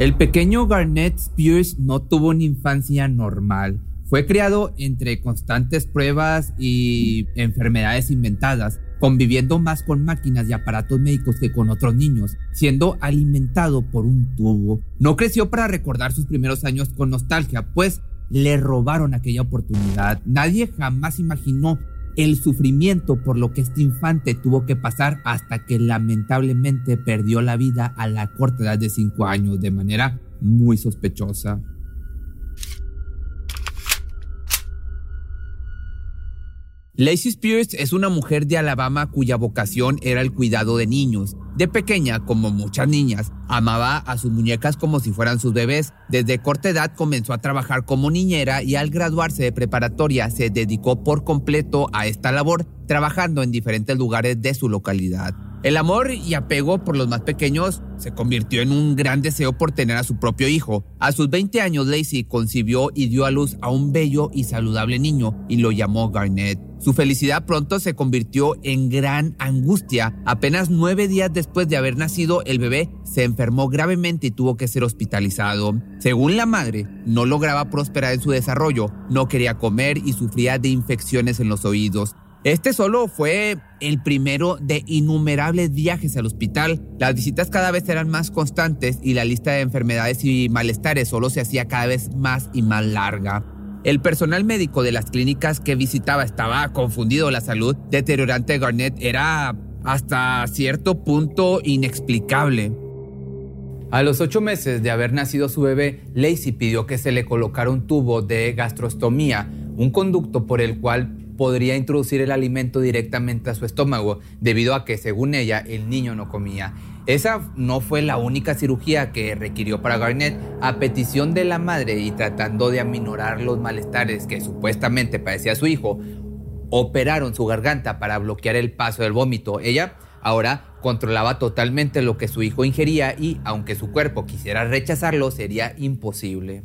El pequeño Garnett Spears no tuvo una infancia normal. Fue criado entre constantes pruebas y enfermedades inventadas, conviviendo más con máquinas y aparatos médicos que con otros niños, siendo alimentado por un tubo. No creció para recordar sus primeros años con nostalgia, pues le robaron aquella oportunidad. Nadie jamás imaginó el sufrimiento por lo que este infante tuvo que pasar hasta que lamentablemente perdió la vida a la corta edad de 5 años de manera muy sospechosa. Lacey Spears es una mujer de Alabama cuya vocación era el cuidado de niños. De pequeña, como muchas niñas, amaba a sus muñecas como si fueran sus bebés. Desde corta edad comenzó a trabajar como niñera y al graduarse de preparatoria se dedicó por completo a esta labor, trabajando en diferentes lugares de su localidad. El amor y apego por los más pequeños se convirtió en un gran deseo por tener a su propio hijo. A sus 20 años, Lacey concibió y dio a luz a un bello y saludable niño y lo llamó Garnett. Su felicidad pronto se convirtió en gran angustia. Apenas nueve días después de haber nacido, el bebé se enfermó gravemente y tuvo que ser hospitalizado. Según la madre, no lograba prosperar en su desarrollo, no quería comer y sufría de infecciones en los oídos. Este solo fue el primero de innumerables viajes al hospital. Las visitas cada vez eran más constantes y la lista de enfermedades y malestares solo se hacía cada vez más y más larga. El personal médico de las clínicas que visitaba estaba confundido. La salud deteriorante de Garnett era hasta cierto punto inexplicable. A los ocho meses de haber nacido su bebé, Lacey pidió que se le colocara un tubo de gastrostomía, un conducto por el cual podría introducir el alimento directamente a su estómago, debido a que, según ella, el niño no comía. Esa no fue la única cirugía que requirió para Garnett. A petición de la madre y tratando de aminorar los malestares que supuestamente padecía su hijo, operaron su garganta para bloquear el paso del vómito. Ella ahora controlaba totalmente lo que su hijo ingería y, aunque su cuerpo quisiera rechazarlo, sería imposible.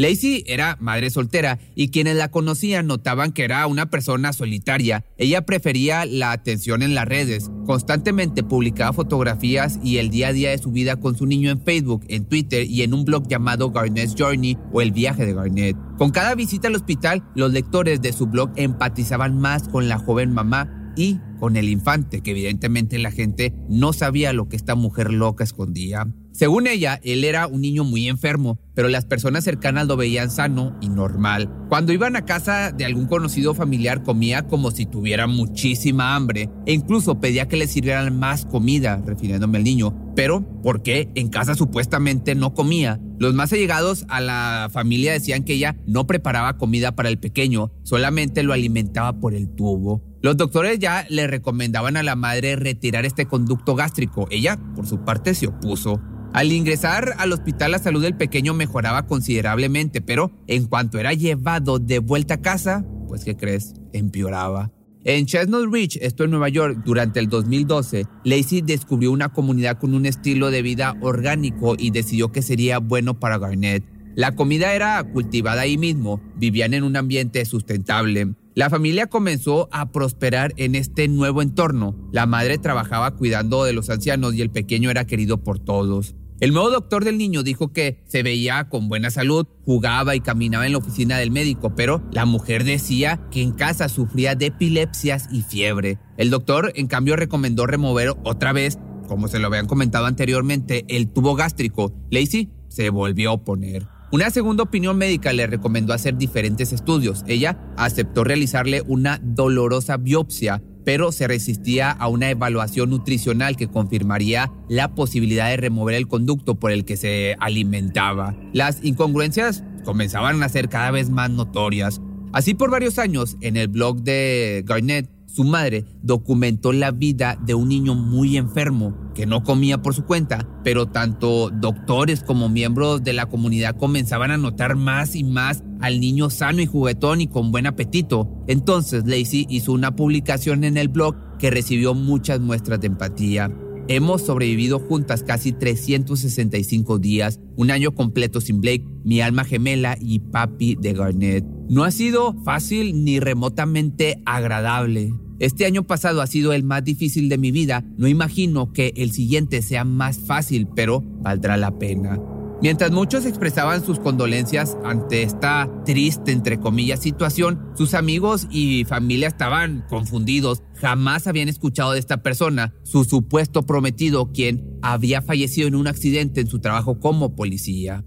Lacey era madre soltera y quienes la conocían notaban que era una persona solitaria. Ella prefería la atención en las redes. Constantemente publicaba fotografías y el día a día de su vida con su niño en Facebook, en Twitter y en un blog llamado Garnett's Journey o El viaje de Garnett. Con cada visita al hospital, los lectores de su blog empatizaban más con la joven mamá y con el infante, que evidentemente la gente no sabía lo que esta mujer loca escondía. Según ella, él era un niño muy enfermo, pero las personas cercanas lo veían sano y normal. Cuando iban a casa de algún conocido familiar comía como si tuviera muchísima hambre e incluso pedía que le sirvieran más comida, refiriéndome al niño. Pero, ¿por qué en casa supuestamente no comía? Los más allegados a la familia decían que ella no preparaba comida para el pequeño, solamente lo alimentaba por el tubo. Los doctores ya le recomendaban a la madre retirar este conducto gástrico. Ella, por su parte, se opuso. Al ingresar al hospital la salud del pequeño mejoraba considerablemente, pero en cuanto era llevado de vuelta a casa, pues ¿qué crees? Empeoraba. En Chestnut Ridge, esto en Nueva York, durante el 2012, Lacey descubrió una comunidad con un estilo de vida orgánico y decidió que sería bueno para Garnett. La comida era cultivada ahí mismo, vivían en un ambiente sustentable. La familia comenzó a prosperar en este nuevo entorno. La madre trabajaba cuidando de los ancianos y el pequeño era querido por todos. El nuevo doctor del niño dijo que se veía con buena salud, jugaba y caminaba en la oficina del médico, pero la mujer decía que en casa sufría de epilepsias y fiebre. El doctor, en cambio, recomendó remover otra vez, como se lo habían comentado anteriormente, el tubo gástrico. Lacey se volvió a oponer. Una segunda opinión médica le recomendó hacer diferentes estudios. Ella aceptó realizarle una dolorosa biopsia pero se resistía a una evaluación nutricional que confirmaría la posibilidad de remover el conducto por el que se alimentaba. Las incongruencias comenzaban a ser cada vez más notorias. Así por varios años, en el blog de Garnett, su madre documentó la vida de un niño muy enfermo que no comía por su cuenta, pero tanto doctores como miembros de la comunidad comenzaban a notar más y más al niño sano y juguetón y con buen apetito. Entonces Lacey hizo una publicación en el blog que recibió muchas muestras de empatía. Hemos sobrevivido juntas casi 365 días, un año completo sin Blake, mi alma gemela y papi de Garnett. No ha sido fácil ni remotamente agradable. Este año pasado ha sido el más difícil de mi vida. No imagino que el siguiente sea más fácil, pero valdrá la pena. Mientras muchos expresaban sus condolencias ante esta triste, entre comillas, situación, sus amigos y familia estaban confundidos. Jamás habían escuchado de esta persona, su supuesto prometido, quien había fallecido en un accidente en su trabajo como policía.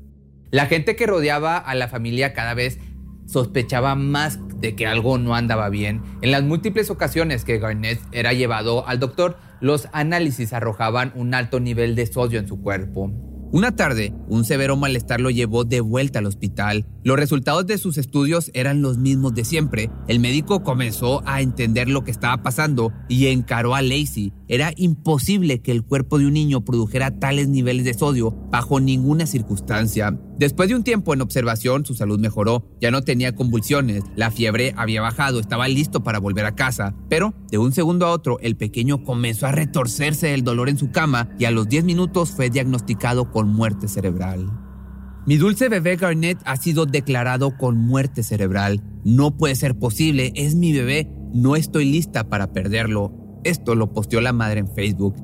La gente que rodeaba a la familia cada vez sospechaba más de que algo no andaba bien. En las múltiples ocasiones que Garnett era llevado al doctor, los análisis arrojaban un alto nivel de sodio en su cuerpo. Una tarde, un severo malestar lo llevó de vuelta al hospital. Los resultados de sus estudios eran los mismos de siempre. El médico comenzó a entender lo que estaba pasando y encaró a Lacey. Era imposible que el cuerpo de un niño produjera tales niveles de sodio bajo ninguna circunstancia. Después de un tiempo en observación, su salud mejoró, ya no tenía convulsiones, la fiebre había bajado, estaba listo para volver a casa, pero de un segundo a otro el pequeño comenzó a retorcerse del dolor en su cama y a los 10 minutos fue diagnosticado con muerte cerebral. Mi dulce bebé Garnett ha sido declarado con muerte cerebral. No puede ser posible, es mi bebé, no estoy lista para perderlo. Esto lo posteó la madre en Facebook.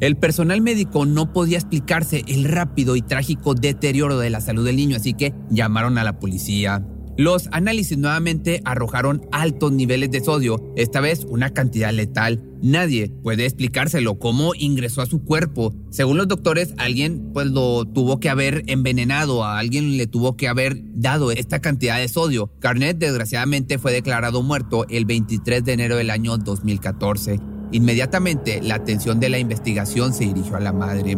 El personal médico no podía explicarse el rápido y trágico deterioro de la salud del niño, así que llamaron a la policía. Los análisis nuevamente arrojaron altos niveles de sodio, esta vez una cantidad letal. Nadie puede explicárselo cómo ingresó a su cuerpo. Según los doctores, alguien pues lo tuvo que haber envenenado, a alguien le tuvo que haber dado esta cantidad de sodio. Garnett desgraciadamente fue declarado muerto el 23 de enero del año 2014. Inmediatamente la atención de la investigación se dirigió a la madre.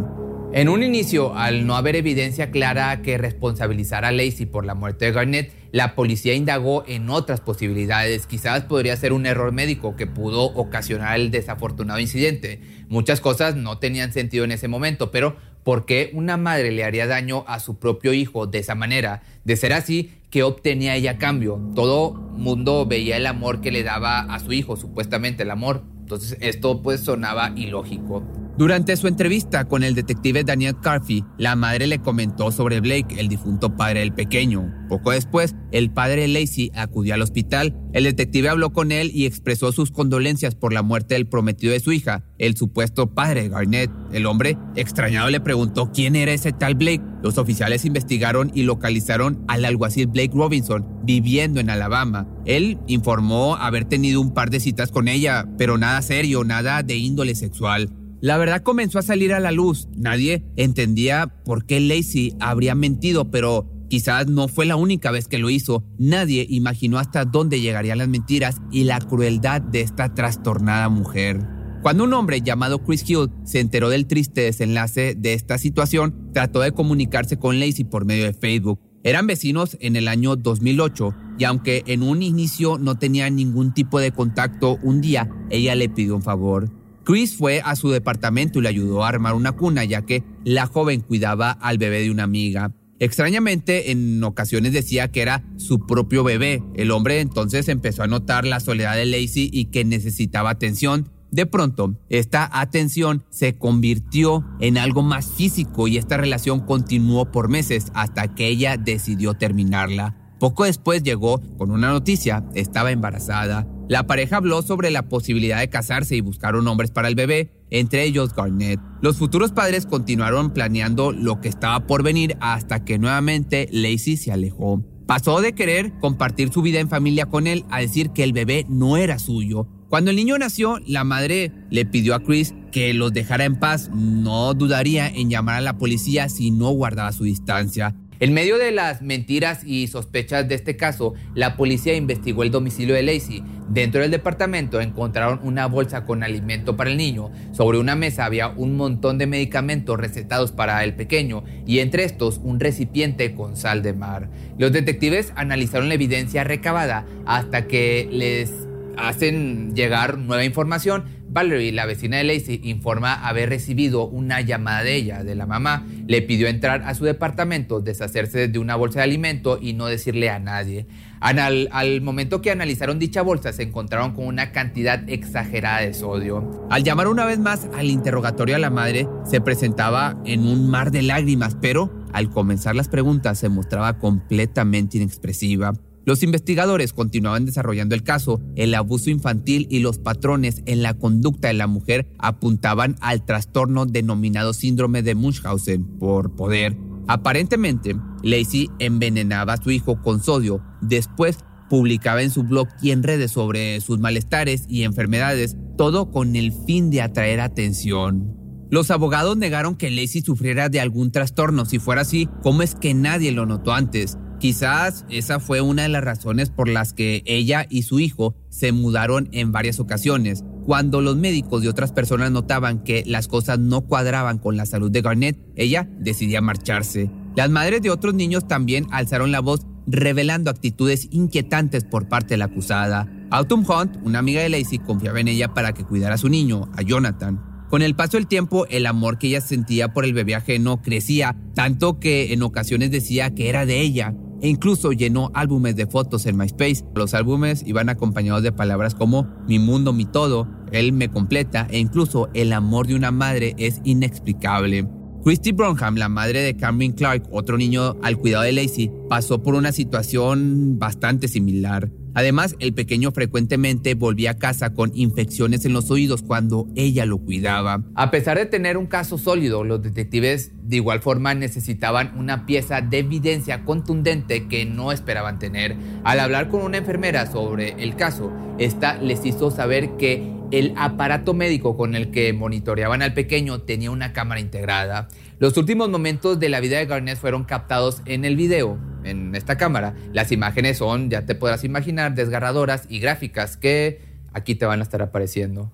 En un inicio, al no haber evidencia clara que responsabilizara a Lacey por la muerte de Garnett, la policía indagó en otras posibilidades. Quizás podría ser un error médico que pudo ocasionar el desafortunado incidente. Muchas cosas no tenían sentido en ese momento, pero ¿por qué una madre le haría daño a su propio hijo de esa manera? De ser así, ¿qué obtenía ella a cambio? Todo mundo veía el amor que le daba a su hijo, supuestamente el amor, entonces esto pues sonaba ilógico. Durante su entrevista con el detective Daniel Carfy, la madre le comentó sobre Blake, el difunto padre del pequeño. Poco después, el padre Lacey acudió al hospital. El detective habló con él y expresó sus condolencias por la muerte del prometido de su hija, el supuesto padre Garnett. El hombre, extrañado, le preguntó quién era ese tal Blake. Los oficiales investigaron y localizaron al alguacil Blake Robinson viviendo en Alabama. Él informó haber tenido un par de citas con ella, pero nada serio, nada de índole sexual. La verdad comenzó a salir a la luz. Nadie entendía por qué Lacey habría mentido, pero quizás no fue la única vez que lo hizo. Nadie imaginó hasta dónde llegarían las mentiras y la crueldad de esta trastornada mujer. Cuando un hombre llamado Chris Hill se enteró del triste desenlace de esta situación, trató de comunicarse con Lacey por medio de Facebook. Eran vecinos en el año 2008 y aunque en un inicio no tenían ningún tipo de contacto, un día ella le pidió un favor. Chris fue a su departamento y le ayudó a armar una cuna, ya que la joven cuidaba al bebé de una amiga. Extrañamente, en ocasiones decía que era su propio bebé. El hombre entonces empezó a notar la soledad de Lacey y que necesitaba atención. De pronto, esta atención se convirtió en algo más físico y esta relación continuó por meses hasta que ella decidió terminarla. Poco después llegó con una noticia, estaba embarazada. La pareja habló sobre la posibilidad de casarse y buscaron hombres para el bebé, entre ellos Garnett. Los futuros padres continuaron planeando lo que estaba por venir hasta que nuevamente Lacey se alejó. Pasó de querer compartir su vida en familia con él a decir que el bebé no era suyo. Cuando el niño nació, la madre le pidió a Chris que los dejara en paz. No dudaría en llamar a la policía si no guardaba su distancia. En medio de las mentiras y sospechas de este caso, la policía investigó el domicilio de Lacey. Dentro del departamento encontraron una bolsa con alimento para el niño. Sobre una mesa había un montón de medicamentos recetados para el pequeño y entre estos un recipiente con sal de mar. Los detectives analizaron la evidencia recabada hasta que les hacen llegar nueva información. Valerie, la vecina de Lacey, informa haber recibido una llamada de ella, de la mamá. Le pidió entrar a su departamento, deshacerse de una bolsa de alimento y no decirle a nadie. Al, al, momento que analizaron dicha bolsa, se encontraron con una cantidad exagerada de sodio. Al llamar una vez más al interrogatorio a la madre, se presentaba en un mar de lágrimas, pero al comenzar las preguntas se mostraba completamente inexpresiva. Los investigadores continuaban desarrollando el caso. El abuso infantil y los patrones en la conducta de la mujer apuntaban al trastorno denominado síndrome de Munchausen por poder. Aparentemente, Lacey envenenaba a su hijo con sodio. Después publicaba en su blog y en redes sobre sus malestares y enfermedades, todo con el fin de atraer atención. Los abogados negaron que Lacey sufriera de algún trastorno. Si fuera así, ¿cómo es que nadie lo notó antes? Quizás esa fue una de las razones por las que ella y su hijo se mudaron en varias ocasiones. Cuando los médicos y otras personas notaban que las cosas no cuadraban con la salud de Garnett, ella decidía marcharse. Las madres de otros niños también alzaron la voz revelando actitudes inquietantes por parte de la acusada. Autumn Hunt, una amiga de Lacey, confiaba en ella para que cuidara a su niño, a Jonathan. Con el paso del tiempo, el amor que ella sentía por el bebé ajeno crecía, tanto que en ocasiones decía que era de ella e incluso llenó álbumes de fotos en MySpace. Los álbumes iban acompañados de palabras como mi mundo, mi todo, él me completa e incluso el amor de una madre es inexplicable. Christy Bronham, la madre de Cameron Clark, otro niño al cuidado de Lacey, pasó por una situación bastante similar. Además, el pequeño frecuentemente volvía a casa con infecciones en los oídos cuando ella lo cuidaba. A pesar de tener un caso sólido, los detectives de igual forma necesitaban una pieza de evidencia contundente que no esperaban tener. Al hablar con una enfermera sobre el caso, esta les hizo saber que el aparato médico con el que monitoreaban al pequeño tenía una cámara integrada. Los últimos momentos de la vida de Garnett fueron captados en el video, en esta cámara. Las imágenes son, ya te podrás imaginar, desgarradoras y gráficas que aquí te van a estar apareciendo.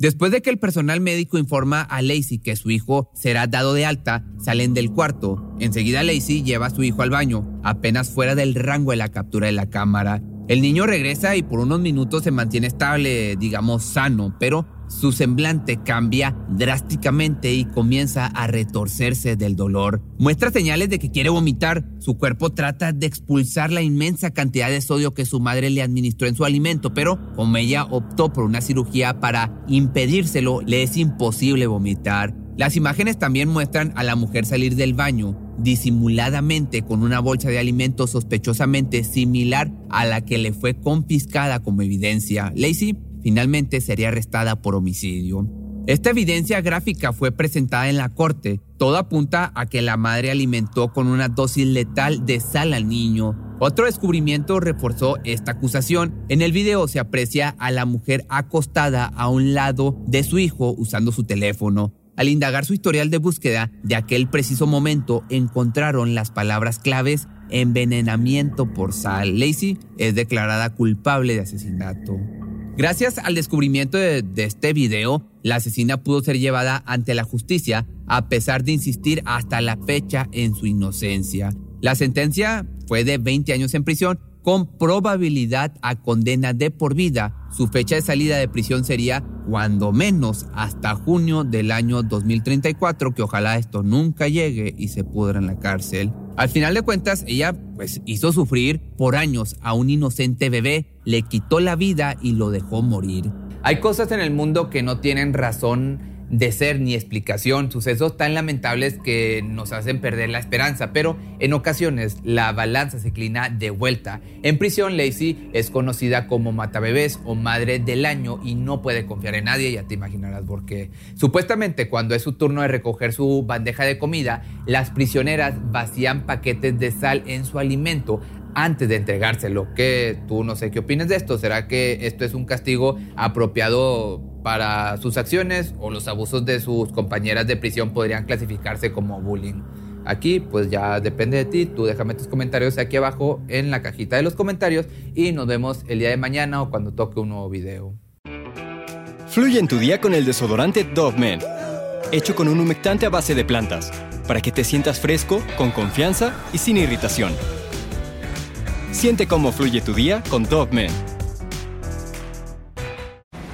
Después de que el personal médico informa a Lacey que su hijo será dado de alta, salen del cuarto. Enseguida Lacey lleva a su hijo al baño, apenas fuera del rango de la captura de la cámara. El niño regresa y por unos minutos se mantiene estable, digamos sano, pero su semblante cambia drásticamente y comienza a retorcerse del dolor. Muestra señales de que quiere vomitar. Su cuerpo trata de expulsar la inmensa cantidad de sodio que su madre le administró en su alimento, pero como ella optó por una cirugía para impedírselo, le es imposible vomitar. Las imágenes también muestran a la mujer salir del baño disimuladamente con una bolsa de alimentos sospechosamente similar a la que le fue confiscada como evidencia. Lacey finalmente sería arrestada por homicidio. Esta evidencia gráfica fue presentada en la corte. Todo apunta a que la madre alimentó con una dosis letal de sal al niño. Otro descubrimiento reforzó esta acusación. En el video se aprecia a la mujer acostada a un lado de su hijo usando su teléfono. Al indagar su historial de búsqueda de aquel preciso momento, encontraron las palabras claves envenenamiento por sal. Lacey es declarada culpable de asesinato. Gracias al descubrimiento de, este video, la asesina pudo ser llevada ante la justicia a pesar de insistir hasta la fecha en su inocencia. La sentencia fue de 20 años en prisión con probabilidad a condena de por vida. Su fecha de salida de prisión sería cuando menos hasta junio del año 2034, que ojalá esto nunca llegue y se pudra en la cárcel. Al final de cuentas, ella pues hizo sufrir por años a un inocente bebé, le quitó la vida y lo dejó morir. Hay cosas en el mundo que no tienen razón de ser ni explicación, sucesos tan lamentables que nos hacen perder la esperanza, pero en ocasiones la balanza se inclina de vuelta. En prisión, Lacey es conocida como matabebés o madre del año y no puede confiar en nadie, ya te imaginarás por qué. Supuestamente cuando es su turno de recoger su bandeja de comida, las prisioneras vacían paquetes de sal en su alimento antes de entregárselo. Que tú no sé qué opinas de esto. ¿Será que esto es un castigo apropiado para sus acciones o los abusos de sus compañeras de prisión podrían clasificarse como bullying? Aquí pues ya depende de ti, tú déjame tus comentarios aquí abajo en la cajita de los comentarios y nos vemos el día de mañana o cuando toque un nuevo video. Fluye en tu día con el desodorante Dove Men, hecho con un humectante a base de plantas, para que te sientas fresco, con confianza y sin irritación. Siente cómo fluye tu día con Dove Men.